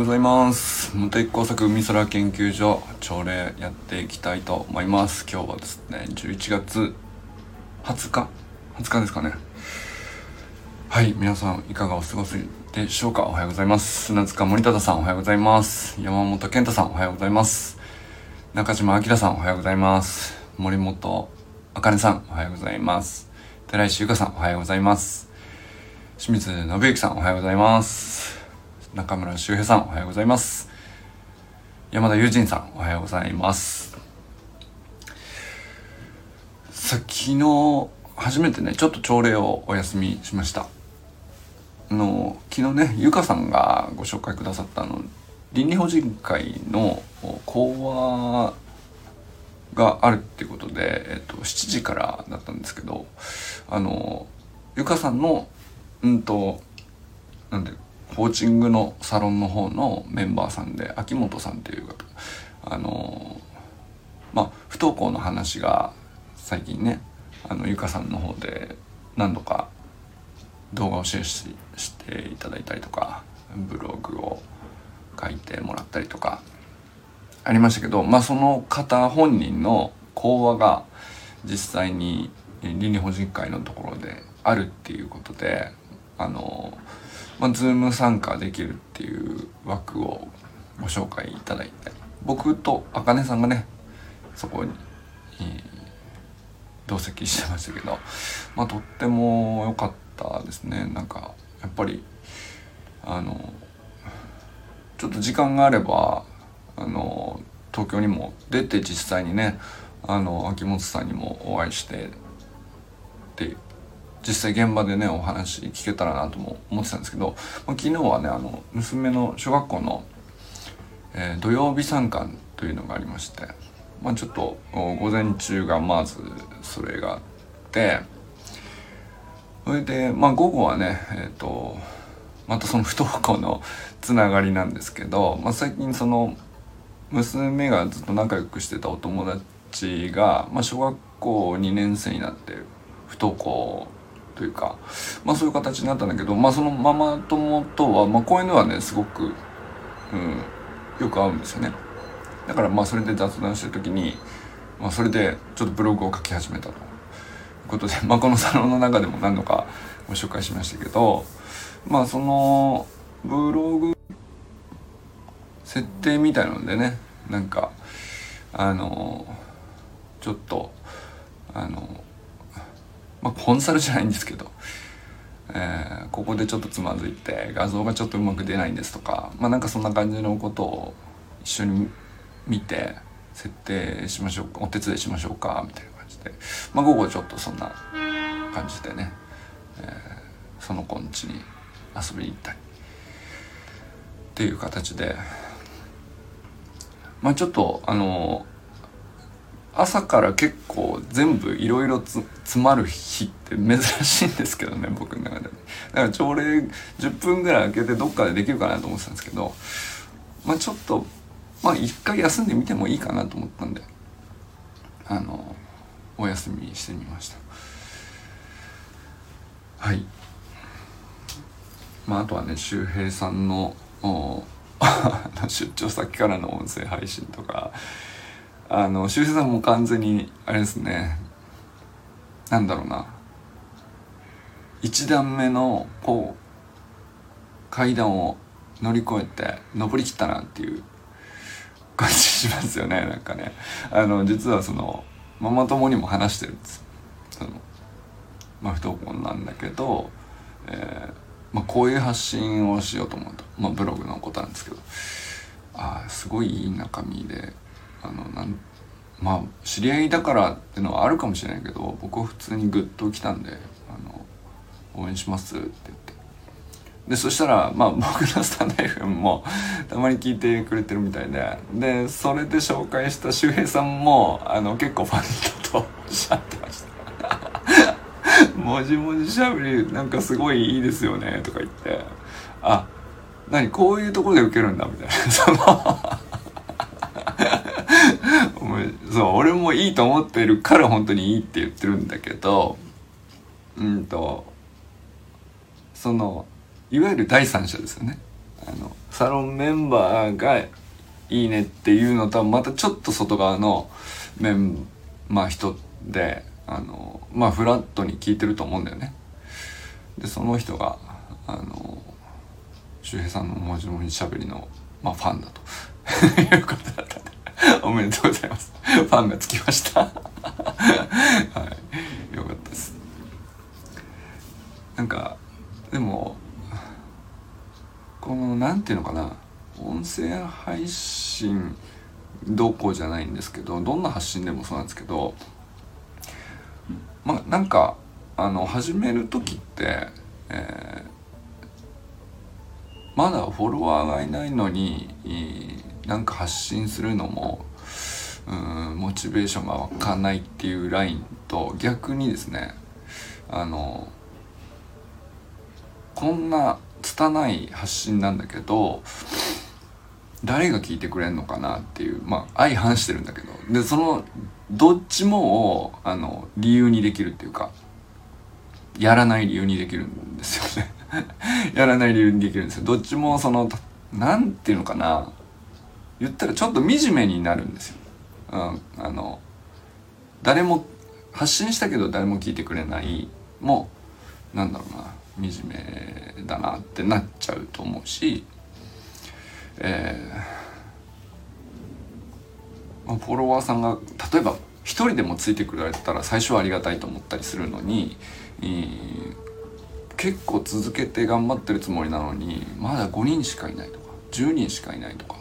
ございます。無敵工作海空研究所朝礼やっていきたいと思います。今日はですね11月20日？20日ですかね。はい皆さんいかがお過ごしでしょうか？おはようございます。砂塚森忠さんおはようございます。山本健太さんおはようございます。中島明さんおはようございます。森本茜さんおはようございます。寺石由香さんおはようございます。清水信之さんおはようございます。中村修平さんおはようございます。山田友人さんおはようございます。さ昨日初めてねちょっと朝礼をお休みしました。あの昨日ねゆかさんがご紹介くださったの倫理法人会の講話があるっていうことで、えっと、7時からだったんですけどあのゆかさんのうんとなんでコーチングのサロンの方のメンバーさんで秋元さんっていう方。あのまあ不登校の話が最近ねあのゆかさんの方で何度か動画をシェアししていただいたりとかブログを書いてもらったりとかありましたけどまあその方本人の講話が実際に倫理法人会のところであるっていうことであのまあ、ズーム参加できるっていう枠をご紹介いただいて僕とあかねさんがねそこに、えー、同席してましたけど、まあ、とっても良かったですね。なんかやっぱりあのちょっと時間があればあの東京にも出て実際にねあの秋元さんにもお会いしてって実際現場でねお話聞けたらなとも思ってたんですけど、まあ、昨日はねあの娘の小学校の、えー、土曜日参観というのがありまして、まあ、ちょっと午前中がまずそれがあってそれでまあ午後はねえっ、ー、とまたその不登校のつながりなんですけど、まあ、最近その娘がずっと仲良くしてたお友達が、まあ、小学校2年生になって不登校というか、まあそういう形になったんだけど、まあそのママ友とは、まあこういうのはね、すごく、うん、よく合うんですよね。だからまあそれで雑談してる時に、まあそれでちょっとブログを書き始めたということで、まあこのサロンの中でも何度かご紹介しましたけど、まあそのブログ設定みたいなのでね、なんか、あの、ちょっと、あの、まあ、コンサルじゃないんですけど、えー、ここでちょっとつまずいて画像がちょっとうまく出ないんですとかまあなんかそんな感じのことを一緒に見て設定しましょうかお手伝いしましょうかみたいな感じで、まあ、午後ちょっとそんな感じでね、えー、その子ん家に遊びに行ったり。っていう形で。まあちょっとあの朝から結構全部いろいろ詰まる日って珍しいんですけどね僕の中で。だから朝礼10分ぐらい空けてどっかでできるかなと思ってたんですけどまあちょっとまあ一回休んでみてもいいかなと思ったんであのお休みしてみました。はい。まああとはね周平さんの 出張先からの音声配信とかあの修正さんも完全にあれですね。なんだろうな。一段目のこう階段を乗り越えて登りきったなっていう感じしますよね なんかね。あの実はそのママ友にも話してるんです。そのまあ不登校なんだけど、えーまあ、こういう発信をしようと思うと、まあ、ブログのことなんですけど。ああすごいいい中身であのなんまあ知り合いだからっていうのはあるかもしれないけど僕は普通にグッと来たんであの応援しますって言って。でそしたらまあ僕のスタンド FM もたまに聞いてくれてるみたいで。でそれで紹介した周平さんもあの結構ファンだと おっしゃってました。もじもじしゃべりなんかすごいいいですよねとか言って。あ何こういうところで受けるんだみたいな。そ のそう俺もいいと思ってるから本当にいいって言ってるんだけどうんとそのいわゆる第三者ですよね。あのサロンメンバーがいいねっていうのとはまたちょっと外側のメンまあ人であのまあフラットに聞いてると思うんだよね。でその人があの周平さんの文字文字しゃべりの、まあ、ファンだと。いうことだったんで おめでとうございます。ファンがつきました。はい。よかったです。なんかでもこのなんていうのかな。音声配信どうこうじゃないんですけどどんな発信でもそうなんですけどまあなんかあの始める時って、えー、まだフォロワーがいないのになんか発信するのもうんモチベーションが湧かないっていうラインと逆にですねあのこんな拙い発信なんだけど誰が聞いてくれんのかなっていうまあ相反してるんだけどでそのどっちもをあの理由にできるっていうかやらない理由にできるんですよね。やらない理由にできるんですよ。どっちもその何ていうのかな言ったらちょっと惨めになるんですよ、うん、あの誰も発信したけど誰も聞いてくれないもうなんだろうな惨めだなってなっちゃうと思うし、えー、フォロワーさんが例えば一人でもついてくれたら最初はありがたいと思ったりするのに、えー、結構続けて頑張ってるつもりなのにまだ5人しかいないとか10人しかいないとか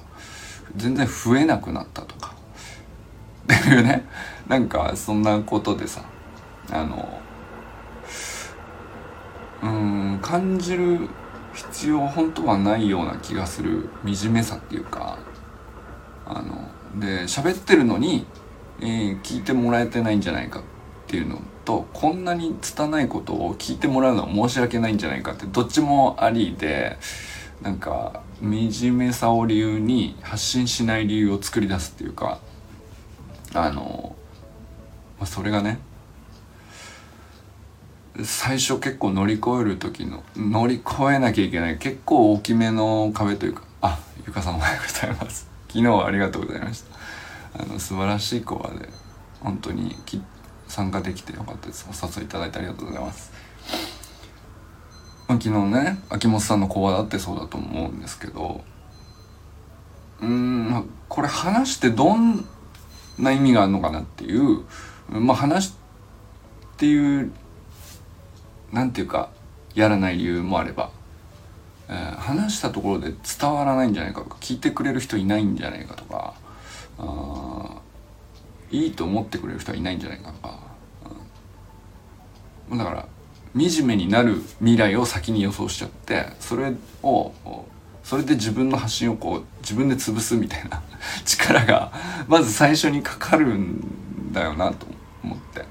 全然増えなくなったとか。っていうね。なんかそんなことでさ。あのうん感じる必要本当はないような気がする。惨めさっていうか。あので喋ってるのに、えー、聞いてもらえてないんじゃないかっていうのとこんなに拙いことを聞いてもらうのは申し訳ないんじゃないかってどっちもありでなんか惨めさを理由に発信しない理由を作り出すっていうかあの、まあ、それがね最初結構乗り越える時の乗り越えなきゃいけない結構大きめの壁というかあゆかさんおはようございます。昨日はありがとうございました。あの素晴らしいコアで本当に参加できてよかったです。お誘いいただいてありがとうございます。昨日ね秋元さんの講話だってそうだと思うんですけどうんこれ話してどんな意味があるのかなっていうまあ話っていうなんていうかやらない理由もあれば、えー、話したところで伝わらないんじゃないかとか聞いてくれる人いないんじゃないかとかあいいと思ってくれる人はいないんじゃないかとか、うん、だから惨めになる未来を先に予想しちゃってそれをそれで自分の発信をこう自分で潰すみたいな 力がまず最初にかかるんだよなと思って。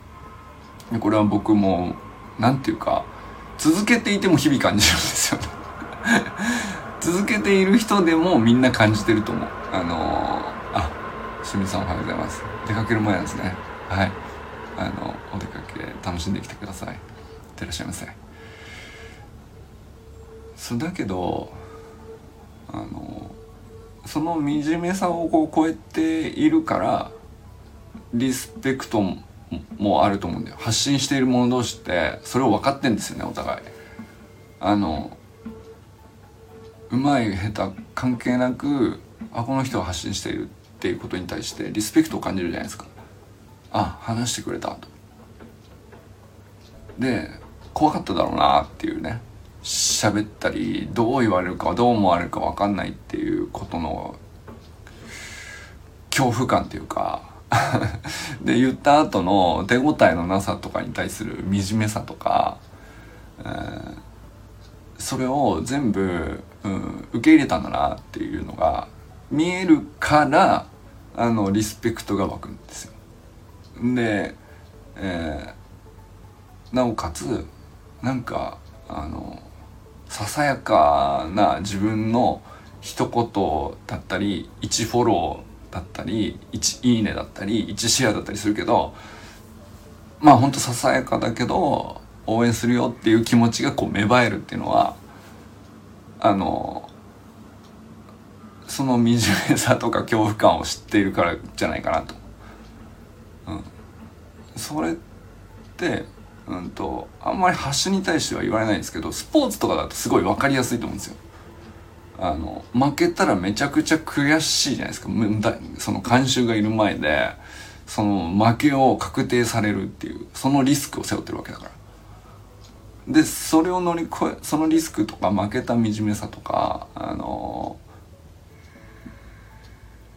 でこれは僕も何て言うか続けていても日々感じるんですよね。続けている人でもみんな感じてると思う。あのー、あ清水さんおはようございます。出かける前なんですね。はい。あのお出かけ楽しんできてください。ってらっしゃいませ。そうだけどあのその惨めさをこう超えているからリスペクトもあると思うんだよ。発信している者同士ってそれを分かってんですよねお互い。あのうまい下手関係なくあこの人が発信しているっていうことに対してリスペクトを感じるじゃないですか。あ話してくれたと。で怖かっただろうなっていうね喋ったりどう言われるかどう思われるか分かんないっていうことの恐怖感っていうか で言った後の手応えのなさとかに対する惨めさとか、えー、それを全部、うん、受け入れたんだなっていうのが見えるからあのリスペクトが湧くんですよ。で、えー、なおかつなんかあのささやかな自分の一言だったり一フォローだったり1いいねだったり1シェアだったりするけどまあほんとささやかだけど応援するよっていう気持ちがこう芽生えるっていうのはあのその惨めさとか恐怖感を知っているからじゃないかなと。うん、それってうんとあんまり発信に対しては言われないんですけどスポーツとかだとすごい分かりやすいと思うんですよ。あの負けたらめちゃくちゃ悔しいじゃないですかその観衆がいる前でその負けを確定されるっていうそのリスクを背負ってるわけだから。でそれを乗り越えそのリスクとか負けた惨めさとかあの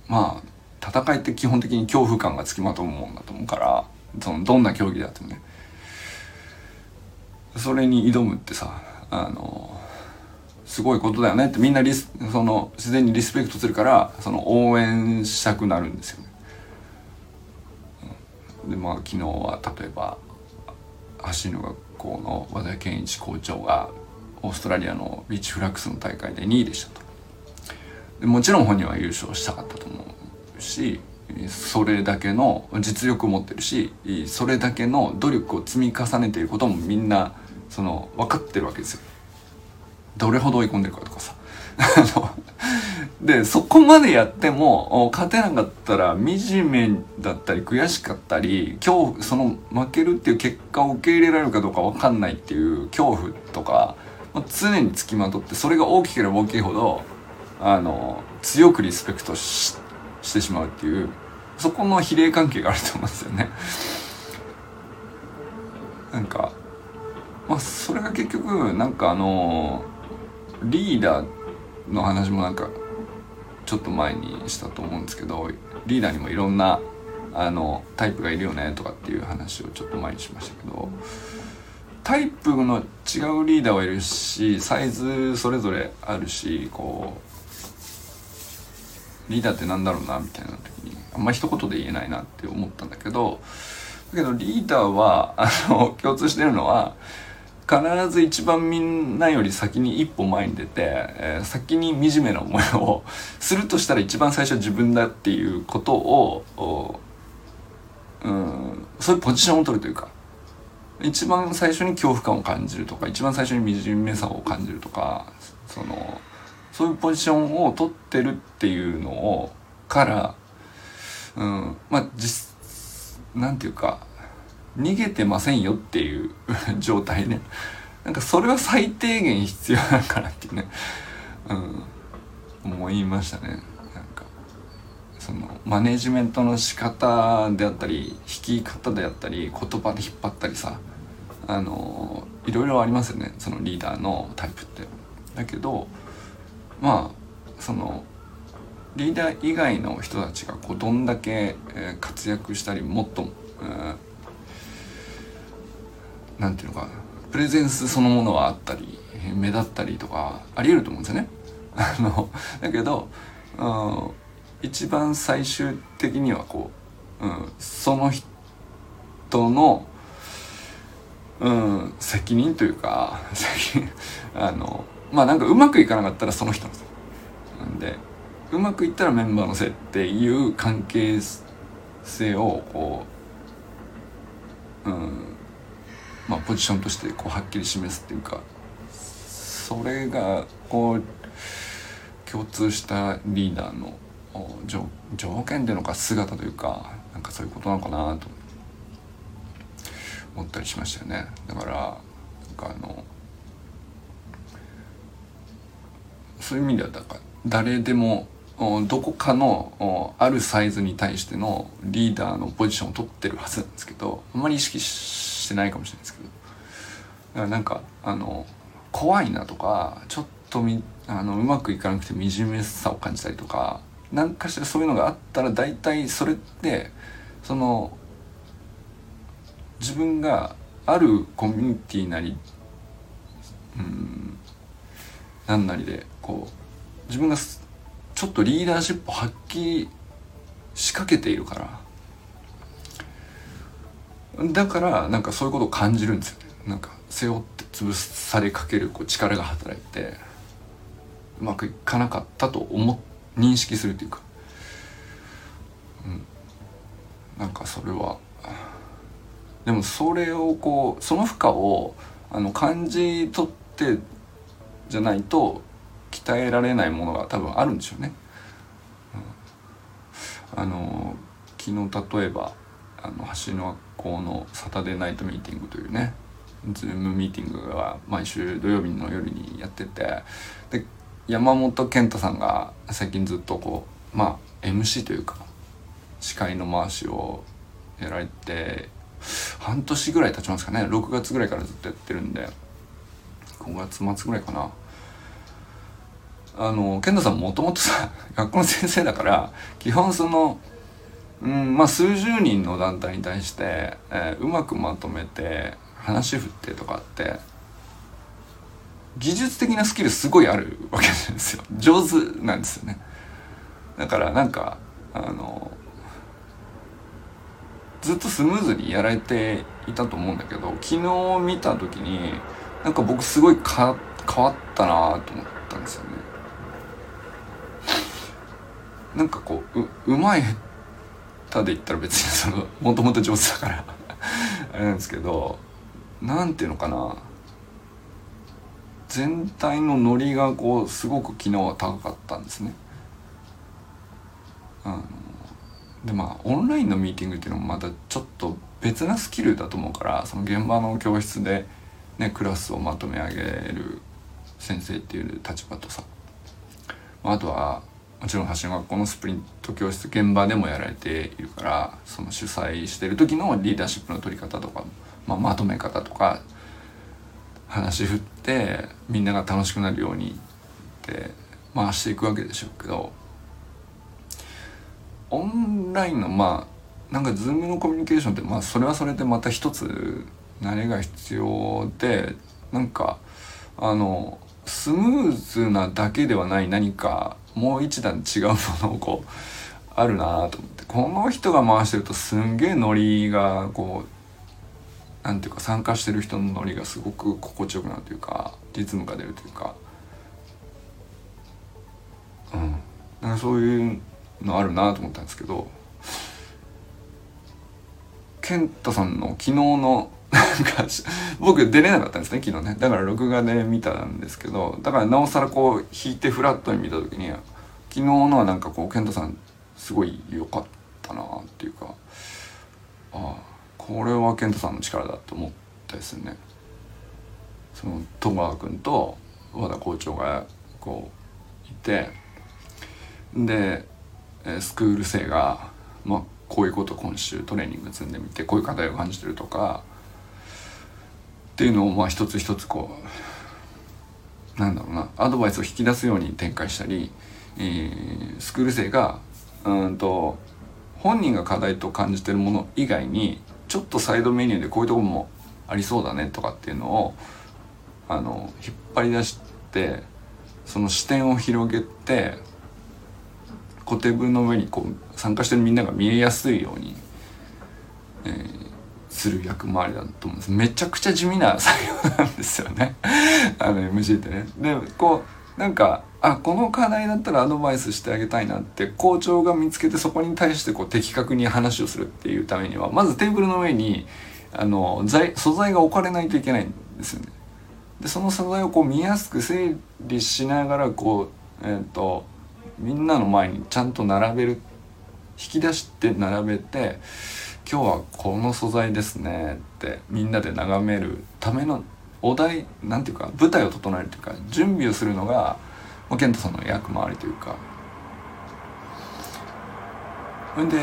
まあ戦いって基本的に恐怖感がつきまとうもんだと思うからそのどんな競技であってもねそれに挑むってさあのすごいことだよねってみんなリスその自然にリスペクトするからその応援したくなるんですよね。でまあ昨日は例えば走る学校の和田健一校長がオーストラリアのビーチフラッグスの大会で2位でしたともちろん本人は優勝したかったと思うしそれだけの実力を持ってるしそれだけの努力を積み重ねていることもみんなその分かってるわけですよ。どれほど追い込んでるかとかさ。でそこまでやっても勝てなかったら惨めだったり悔しかったり今日その負けるっていう結果を受け入れられるかどうか分かんないっていう恐怖とか常につきまとってそれが大きければ大きいほどあの強くリスペクトしてしまうっていうそこの比例関係があると思うんですよね。なんかまあそれが結局なんかあのリーダーの話もなんかちょっと前にしたと思うんですけどリーダーにもいろんなあのタイプがいるよねとかっていう話をちょっと前にしましたけどタイプの違うリーダーはいるしサイズそれぞれあるしこうリーダーってなんだろうなみたいな時にあんまり一言で言えないなって思ったんだけどだけどリーダーは あの共通してるのは必ず一番みんなより先に一歩前に出て、えー、先に惨めな思いをするとしたら一番最初は自分だっていうことをうんそういうポジションを取るというか一番最初に恐怖感を感じるとか一番最初に惨めさを感じるとかそのそういうポジションを取ってるっていうのをからうんまあ実なんていうか逃げてませんよっていう 状態ね。なんかそれは最低限必要だからってね。うん思いましたね。なんかそのマネジメントの仕方であったり弾き方であったり言葉で引っ張ったりさあのいろいろありますよね。そのリーダーのタイプって。だけどまあそのリーダー以外の人たちがこうどんだけ活躍したりもっと、うんなんていうのかプレゼンスそのものはあったり目立ったりとかあり得ると思うんですよね。あのだけど、うん、一番最終的にはこう、うん、その人の、うん、責任というか 責任あのまあなんかうまくいかなかったらその人なんですよ。なんでうまくいったらメンバーのせいっていう関係性をこう、うん、まあ、ポジションとしてこうはっきり示すっていうかそれがこう共通したリーダーの条件でのか姿というかなんかそういうことなのかなと思ったりしましたよねだからなんかあのそういう意味ではだから誰でもどこかのあるサイズに対してのリーダーのポジションを取ってるはずなんですけどあんまり意識してないかもしれないですけど。だからなんかあの怖いなとかちょっとみあのうまくいかなくて惨めさを感じたりとか何かしらそういうのがあったら大体それってその自分があるコミュニティなりうん何なりでこう自分がちょっとリーダーシップを発揮しかけているから。だからなんかそういうことを感じるんですよね。なんか背負って潰されかけるこう力が働いてうまくいかなかったと思認識するというか、うん、なんかそれは。でもそれをこうその負荷をあの感じ取ってじゃないと鍛えられないものが多分あるんでしょうね。あの昨日例えばあの橋の学校のサタデーナイトミーティングというねズームミーティングが毎週土曜日の夜にやっててで山本健太さんが最近ずっとこうまあ MC というか司会の回しをやられて半年ぐらい経ちますかね。6月ぐらいからずっとやってるんで5月末ぐらいかな。あの健太さんもともとさ 学校の先生だから基本そのうんまあ数十人の団体に対して、えー、うまくまとめて話振ってとかって技術的なスキルすごいあるわけですよ。上手なんですよね。だからなんかあのずっとスムーズにやられていたと思うんだけど昨日見た時になんか僕すごいか変わったなと思ったんですよね。なんかこうううまい下手で言ったら別に そのもともと上手だから あれなんですけど何ていうのかな全体のノリがこうすごく昨日は高かったんですね。あのでまあオンラインのミーティングっていうのもまたちょっと別なスキルだと思うからその現場の教室で、ね、クラスをまとめ上げる先生っていう立場とさまああとはもちろん橋の学校のスプリント教室現場でもやられているからその主催してる時のリーダーシップの取り方とか、まあ、まとめ方とか話振ってみんなが楽しくなるようにって回していくわけでしょうけどオンラインのまあなんかズームのコミュニケーションってまあそれはそれでまた一つ慣れが必要でなんかあのスムーズなだけではない何かもう一段違うものをこうあるなと思って。この人が回してるとすんげえノリがこうなんていうか参加してる人のノリがすごく心地よくなるというかリズムが出るというか。うん。なんかそういうのあるなと思ったんですけど健太さんの昨日のなんか僕出れなかったんですね昨日ねだから録画で見たんですけどだからなおさらこう弾いてフラットに見た時に昨日のはなんかこう健太さんすごい良かったなっていうかああこれは健太さんの力だと思ったですね。その戸川君と和田校長がこういてでスクール生が、まあ、こういうこと今週トレーニング積んでみてこういう課題を感じてるとかっていうのをまあ一つ一つこうなんだろうなアドバイスを引き出すように展開したり、えー、スクール生がうんと本人が課題と感じてるもの以外にちょっとサイドメニューでこういうとこもありそうだねとかっていうのをあの引っ張り出してその視点を広げてコテブの上にこう参加してるみんなが見えやすいように、えー、する役回りだと思うんですめちゃくちゃ地味な作業なんですよね あの MC ってね。でこうなんかあこの課題だったらアドバイスしてあげたいなって校長が見つけてそこに対してこう的確に話をするっていうためにはまずテーブルの上にあの材素材が置かれないといけないんですよね。でその素材をこう見やすく整理しながらこうえっ、ー、とみんなの前にちゃんと並べる引き出して並べて今日はこの素材ですねってみんなで眺めるためのお題なんていうか舞台を整えるというか準備をするのが健太さんの役回りというかそれで、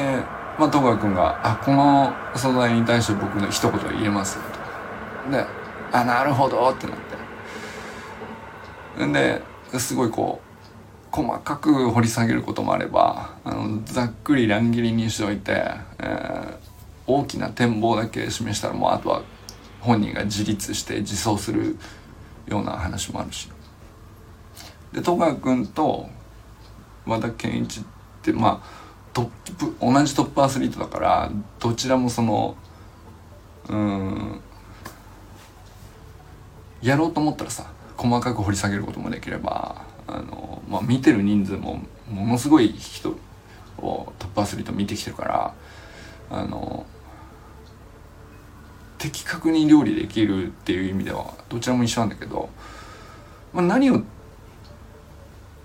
まあ、戸川君が「あこの素材に対して僕の一言言えますよ」と。で「あなるほど」ってなってんですごいこう細かく掘り下げることもあればあのざっくり乱切りにしておいて、えー、大きな展望だけ示したらもうあとは本人が自立して自走するような話もあるしで戸川君と和田健一ってまあトップ同じトップアスリートだからどちらもそのうんやろうと思ったらさ細かく掘り下げることもできればあの、まあ、見てる人数もものすごい人をトップアスリート見てきてるからあの的確に料理できるっていう意味ではどちらも一緒なんだけど、まあ、何を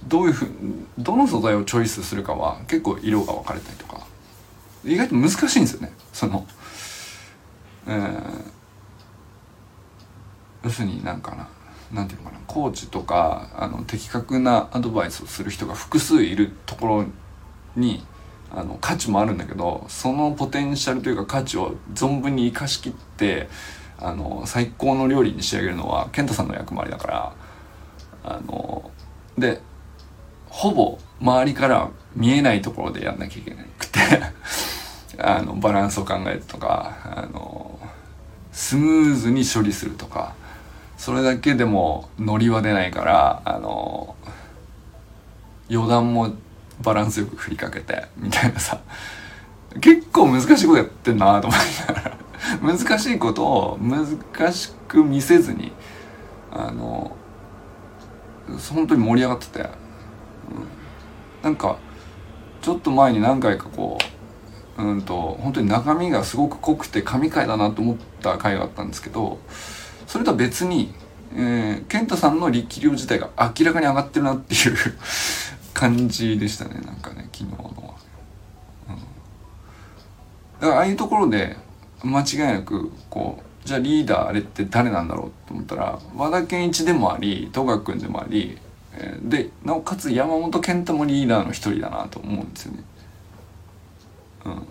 どういうふうどの素材をチョイスするかは結構色が分かれたりとか意外と難しいんですよね。そのえー、要するになんかななんていうのかなコーチとかあの的確なアドバイスをする人が複数いるところにあの価値もあるんだけどそのポテンシャルというか価値を存分に生かしきってあの最高の料理に仕上げるのは健太さんの役回りだからあのでほぼ周りから見えないところでやんなきゃいけなくて あのバランスを考えるとかあのスムーズに処理するとかそれだけでもノリは出ないからあの余談もバランスよく振りかけてみたいなさ。結構難しいことやってんなと思いながら。難しいことを難しく見せずにあの本当に盛り上がってて、うん、なんかちょっと前に何回かこううんと本当に中身がすごく濃くて神回だなと思った回があったんですけどそれとは別に、えー、健太さんの力量自体が明らかに上がってるなっていう感じでしたねなんかね昨日のは、うん、だからああいうところで間違いなくこうじゃあリーダーあれって誰なんだろうと思ったら和田健一でもあり戸川君でもあり、でなおかつ山本健太もリーダーの一人だなと思うんですよね。うん、だか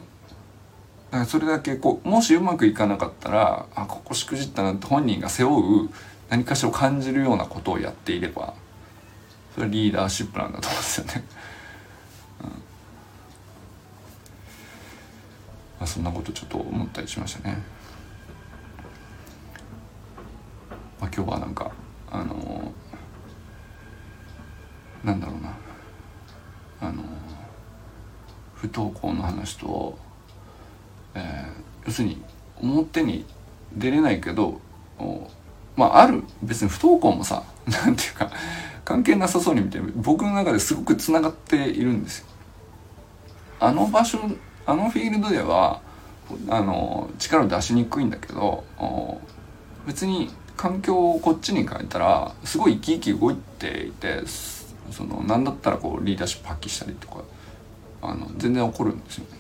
らそれだけこうもしうまくいかなかったらあここしくじったなって本人が背負う何かしらを感じるようなことをやっていればそれリーダーシップなんだと思うんですよね。まあ、そんなことちょっと思ったりしましたね。まあ、今日はなんかあのー、なんだろうなあのー、不登校の話と、えー、要するに表に出れないけどまあある別に不登校もさ なんていうか関係なさそうに見て僕の中ですごくつながっているんですよ。あの場所あのフィールドではあの力を出しにくいんだけど別に環境をこっちに変えたらすごい生き生き動いていてその何だったらこうリーダーシップ発揮したりとかあの全然起こるんですよね。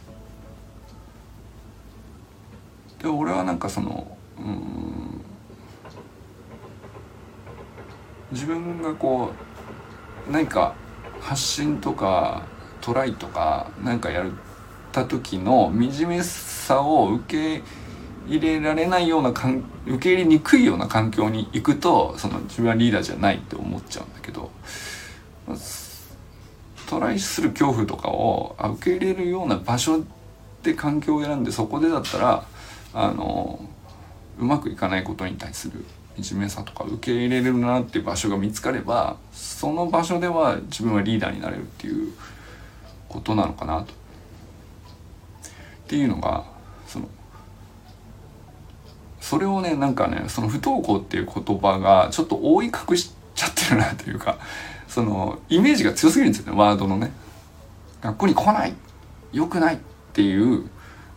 で俺はなんかそのうん自分がこう何か発信とかトライとか何かやった時の惨めさを受け入れられないようなかん受け入れにくいような環境に行くとその自分はリーダーじゃないって思っちゃうんだけどトライする恐怖とかを受け入れるような場所で環境を選んでそこでだったらあのうまくいかないことに対する惨めさとか受け入れれるなっていう場所が見つかればその場所では自分はリーダーになれるっていうことなのかなと。っていうのがそのそれをねなんかねその不登校っていう言葉がちょっと覆い隠しちゃってるなというかそのイメージが強すぎるんですよねワードのね。学校に来ない良くないっていう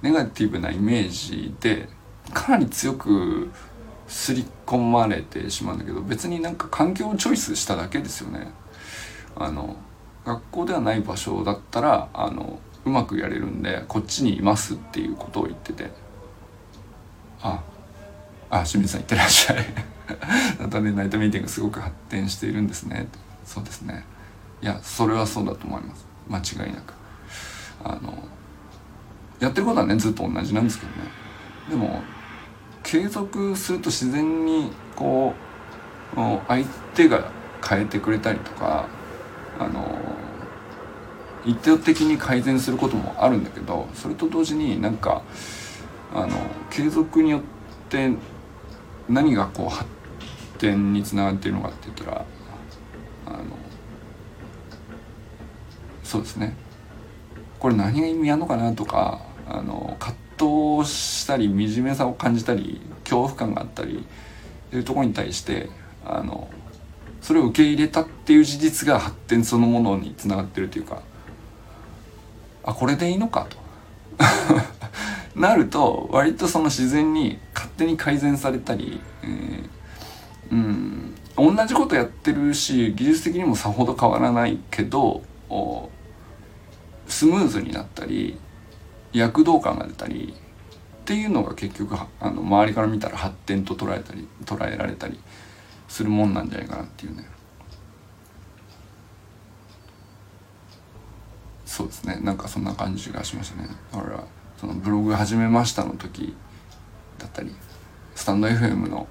ネガティブなイメージでかなり強く刷り込まれてしまうんだけど別になんか環境をチョイスしただけですよね。あの学校ではない場所だったらあのうまくやれるんでこっちにいますっていうことを言ってて。ああ清水さんいってらっしゃい。またねナイトミーティングすごく発展しているんですね。そうですね。いやそれはそうだと思います。間違いなく。あのやってることはねずっと同じなんですけどね。でも継続すると自然にこう相手が変えてくれたりとかあの一定的に改善することもあるんだけどそれと同時になんかあの継続によって何がこう発展につながっているのかって言ったらあのそうですね。これ何が意味あるのかなとかあの葛藤したり惨めさを感じたり恐怖感があったりというところに対してあのそれを受け入れたっていう事実が発展そのものにつながってるというかあこれでいいのかと。なると割とその自然に勝手に改善されたり、えー、うん同じことやってるし技術的にもさほど変わらないけどスムーズになったり躍動感が出たりっていうのが結局あの周りから見たら発展と捉えたり捉えられたりするもんなんじゃないかなっていうね。そうですね。なんかそんな感じがしましたね。だからそのブログ始めましたの時だったりスタンド FM の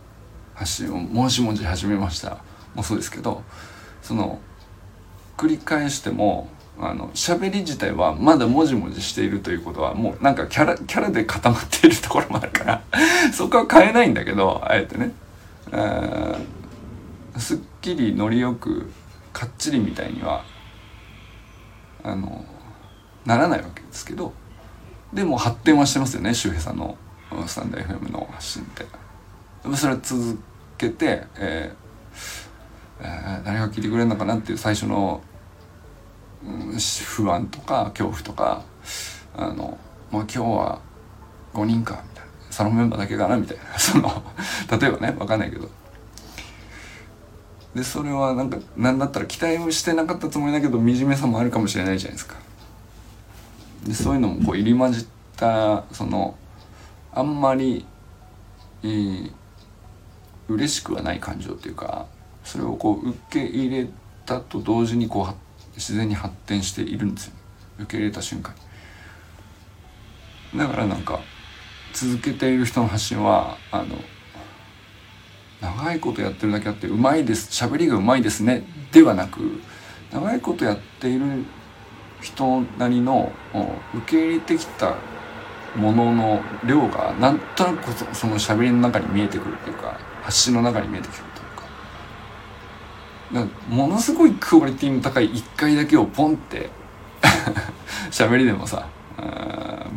発信をもじもじ始めましたもそうですけどその繰り返してもあの喋り自体はまだもじもじしているということはもうなんかキャラキャラで固まっているところもあるから そこは変えないんだけどあえてね。すっきりノリよくかっちりみたいにはあのならないわけですけどでも発展はしてますよね周平さんのスタンド FM の発信って。それは続けて、えーえー、誰が聞いてくれるのかなっていう最初の、不安とか恐怖とかあのまあ今日は5人かみたいな。サロンメンバーだけかなみたいな。その例えばね分かんないけど。でそれはなんか何だったら期待をしてなかったつもりだけど惨めさもあるかもしれないじゃないですか。でそういうのもこう入り混じったそのあんまり、えー、嬉しくはない感情というかそれをこう受け入れたと同時にこう自然に発展しているんですよ、受け入れた瞬間に。だからなんか続けている人の発信はあの長いことやってるだけあってうまいです喋りがうまいですねではなく長いことやっている人なりの受け入れてきたものの量がなんとなくその喋りの中に見えてくるというか発信の中に見えてくる。というかものすごいクオリティの高い1回だけをポンって 喋りでもさ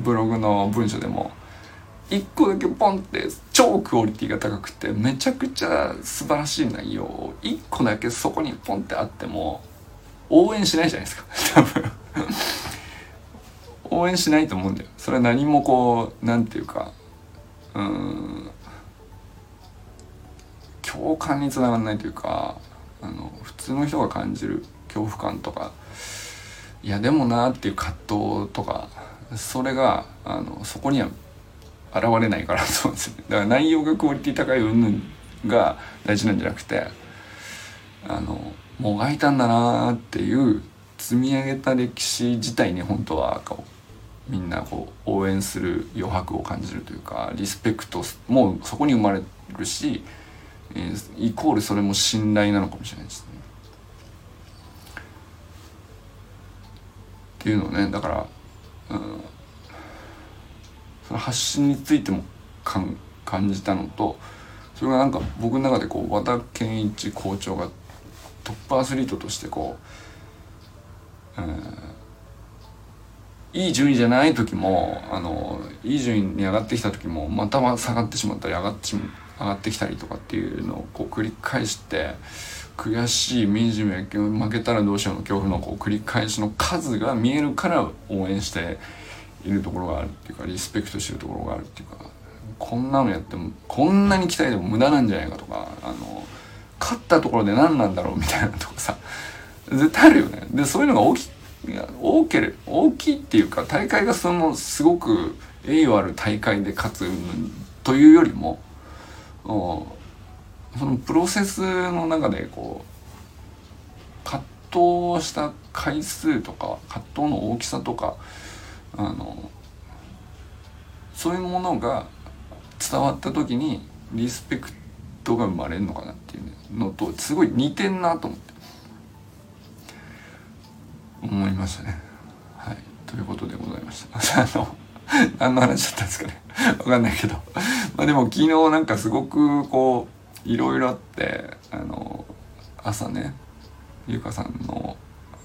ブログの文章でも1個だけポンって超クオリティが高くてめちゃくちゃ素晴らしい内容を1個だけそこにポンってあっても応援しないじゃないですか 多分。応援しないと思うんだよ。それは何もこう何て言うかうん共感につながらないというかあの普通の人が感じる恐怖感とかいやでもなっていう葛藤とかそれがあのそこには現れないからそうですね。だから内容がクオリティ高い云々が大事なんじゃなくてあのもがいたんだなっていう積み上げた歴史自体に本当はこうみんなこう応援する余白を感じるというかリスペクトもそこに生まれるし、えー、イコールそれも信頼なのかもしれないですね。っていうのねだから、うん、その発信についてもかん感じたのとそれがなんか僕の中でこう和田健一校長がトップアスリートとしてこう、うん、いい順位じゃない時もあのいい順位に上がってきた時もまた下がってしまったり上がってしまったり上がってきたりとかっていうのをこう繰り返して悔しい惨め負けたらどうしようの恐怖のこう繰り返しの数が見えるから応援しているところがあるっていうかリスペクトしてるところがあるっていうかこんなのやってもこんなに期待でも無駄なんじゃないかとかあの勝ったところで何なんだろうみたいなとこさ絶対あるよね。でそういうのが大き大け大きいっていうか大会がそのすごく栄誉ある大会で勝つというよりもそのプロセスの中でこう葛藤した回数とか葛藤の大きさとかあのそういうものが伝わった時にリスペクトが生まれるのかなっていうのとすごい似てんなと思って思いましたね。はい、ということでございました。あの 何の話だったんですかね。わかんないけど。まあでも昨日なんかすごくこういろいろあってあの朝ねゆかさんの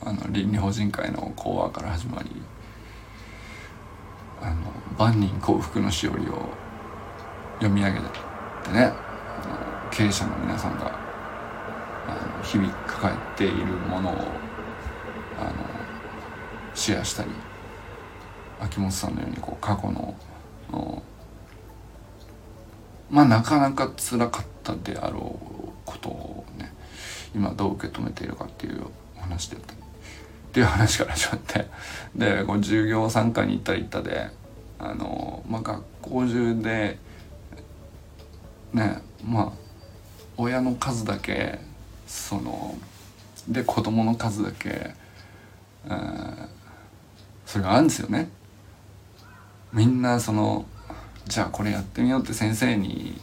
あの倫理法人会の講話から始まりあの万人幸福のしおりを読み上げてねあの経営者の皆さんがあの日々抱えているものをあのシェアしたり。秋元さんのようにこう過去のまあなかなか辛かったであろうことをね今どう受け止めているかっていう話でっていう話から始まってでこう授業参加に行ったり行ったであの、まあ、学校中でねまあ親の数だけそので子供の数だけ、えー、それがあるんですよね。みんなそのじゃあこれやってみようって先生に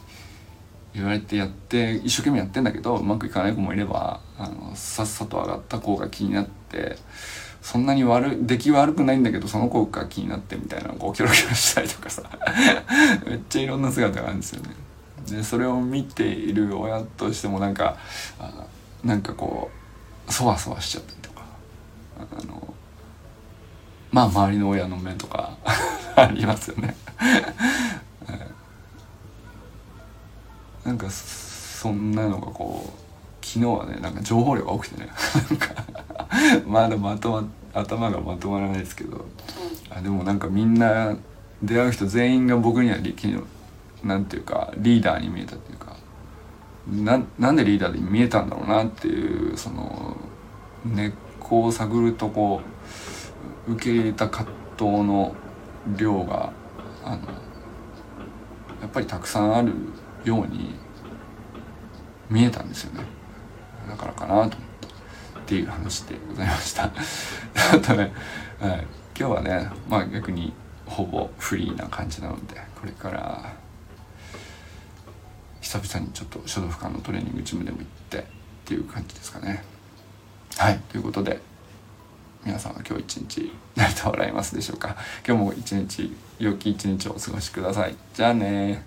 言われてやって一生懸命やってんだけどうまくいかない子もいればあのさっさと上がった子が気になってそんなに悪出来悪くないんだけどその子が気になってみたいなこうキョロキョロしたりとかさ めっちゃいろんな姿があるんですよね。でそれを見ている親としてもなんかあなんかこうそわそわしちゃったりとかあのまあ周りの親の目とか ありますよね。なんかそんなのがこう昨日はねなんか情報量が多くてね。なんかまだまとま頭がまとまらないですけど。あでもなんかみんな出会う人全員が僕にはなんていうかリーダーに見えたっていうか。ななんでリーダーで見えたんだろうなっていうその根っこを探るとこ受け入れた葛藤の量があのやっぱりたくさんあるように見えたんですよね。だからかなと思ったっていう話でございました。あとね、はい、今日はねまあ逆にほぼフリーな感じなのでこれから久々にちょっと書道俯瞰のトレーニングジムでも行ってっていう感じですかね。はい。ということで皆さんは今日一日何と笑いますでしょうか？今日も一日良き一日をお過ごしください。じゃあね